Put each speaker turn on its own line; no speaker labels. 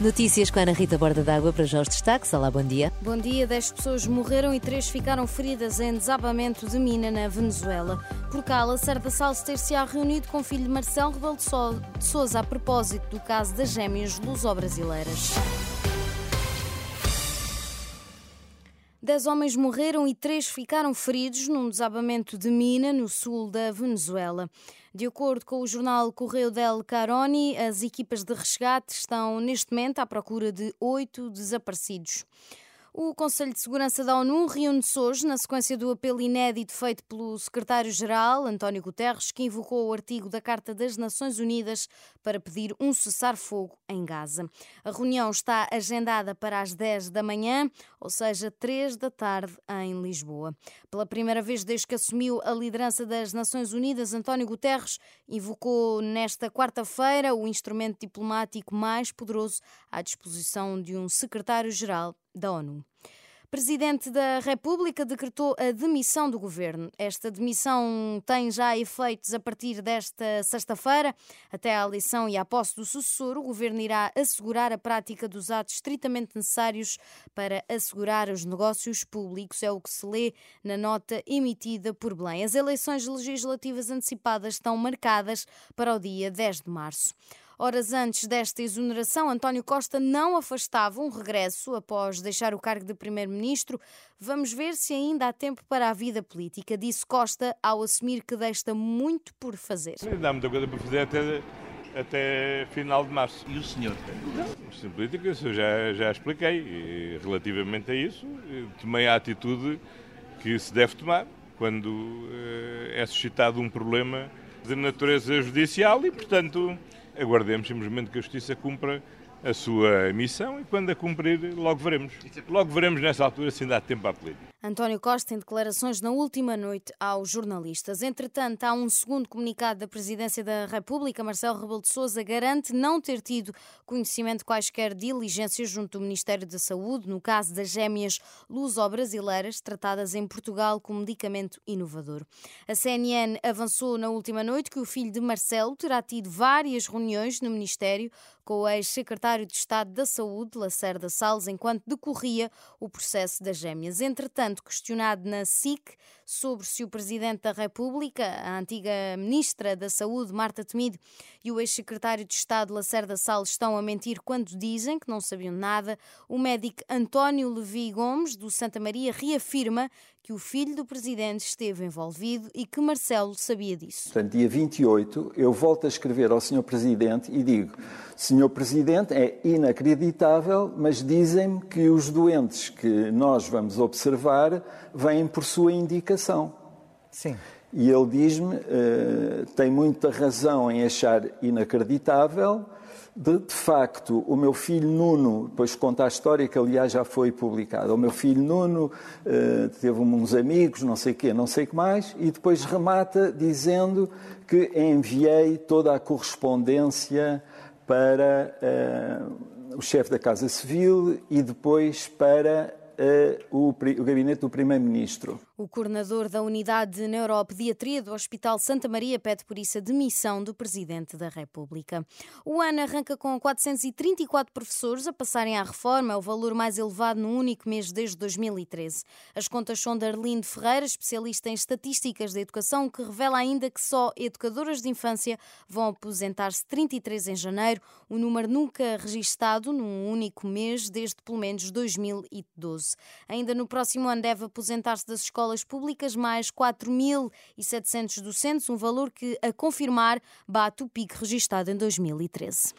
Notícias com Ana Rita Borda d'Água para já os destaques. Olá, bom dia.
Bom dia. Dez pessoas morreram e três ficaram feridas em desabamento de mina na Venezuela. Por cá, Lacerda Salles ter-se-á reunido com o filho de Marcelo Rebelo de Sousa a propósito do caso das gêmeas luso-brasileiras. Dez homens morreram e três ficaram feridos num desabamento de mina no sul da Venezuela. De acordo com o jornal Correio del Caroni, as equipas de resgate estão neste momento à procura de oito desaparecidos. O Conselho de Segurança da ONU reúne-se hoje na sequência do apelo inédito feito pelo secretário-geral, António Guterres, que invocou o artigo da Carta das Nações Unidas para pedir um cessar-fogo em Gaza. A reunião está agendada para as 10 da manhã, ou seja, 3 da tarde em Lisboa. Pela primeira vez desde que assumiu a liderança das Nações Unidas, António Guterres invocou nesta quarta-feira o instrumento diplomático mais poderoso à disposição de um secretário-geral da ONU. Presidente da República decretou a demissão do governo. Esta demissão tem já efeitos a partir desta sexta-feira. Até à eleição e à posse do sucessor, o governo irá assegurar a prática dos atos estritamente necessários para assegurar os negócios públicos. É o que se lê na nota emitida por Belém. As eleições legislativas antecipadas estão marcadas para o dia 10 de março. Horas antes desta exoneração, António Costa não afastava um regresso após deixar o cargo de primeiro-ministro. Vamos ver se ainda há tempo para a vida política, disse Costa ao assumir que deixa muito por fazer.
Ainda há muita coisa para fazer até, até final de março.
E o senhor?
Não, política, eu já, já expliquei. E, relativamente a isso, tomei a atitude que se deve tomar quando uh, é suscitado um problema de natureza judicial e, portanto, aguardemos simplesmente que a Justiça cumpra a sua missão e quando a cumprir, logo veremos. Logo veremos nessa altura se ainda há tempo à política.
António Costa em declarações na última noite aos jornalistas. Entretanto, há um segundo comunicado da Presidência da República. Marcelo Rebelo de Sousa garante não ter tido conhecimento de quaisquer diligências junto do Ministério da Saúde no caso das gêmeas luso-brasileiras tratadas em Portugal com medicamento inovador. A CNN avançou na última noite que o filho de Marcelo terá tido várias reuniões no Ministério com o ex-secretário de Estado da Saúde, Lacerda Salles, enquanto decorria o processo das gêmeas. Entretanto, questionado na SIC sobre se o Presidente da República, a antiga Ministra da Saúde, Marta Temido, e o ex-secretário de Estado, Lacerda Salles, estão a mentir quando dizem que não sabiam nada, o médico António Levi Gomes, do Santa Maria, reafirma que o filho do presidente esteve envolvido e que Marcelo sabia disso.
Portanto, dia 28, eu volto a escrever ao Sr. Presidente e digo: Sr. Presidente, é inacreditável, mas dizem-me que os doentes que nós vamos observar vêm por sua indicação.
Sim.
E ele diz-me: uh, tem muita razão em achar inacreditável de, de, facto, o meu filho Nuno, depois conta a história que, aliás, já foi publicada. O meu filho Nuno uh, teve uns amigos, não sei o quê, não sei o que mais, e depois remata dizendo que enviei toda a correspondência para uh, o chefe da Casa Civil e depois para o, o gabinete do Primeiro-Ministro.
O coordenador da Unidade de Neuropediatria do Hospital Santa Maria pede por isso a demissão do Presidente da República. O ano arranca com 434 professores a passarem à reforma, é o valor mais elevado num único mês desde 2013. As contas são de Arlindo Ferreira, especialista em estatísticas da educação, que revela ainda que só educadoras de infância vão aposentar-se 33 em janeiro, o um número nunca registado num único mês desde pelo menos 2012. Ainda no próximo ano deve aposentar-se das escolas públicas, mais 4.700 docentes, um valor que, a confirmar, bate o pico registado em 2013.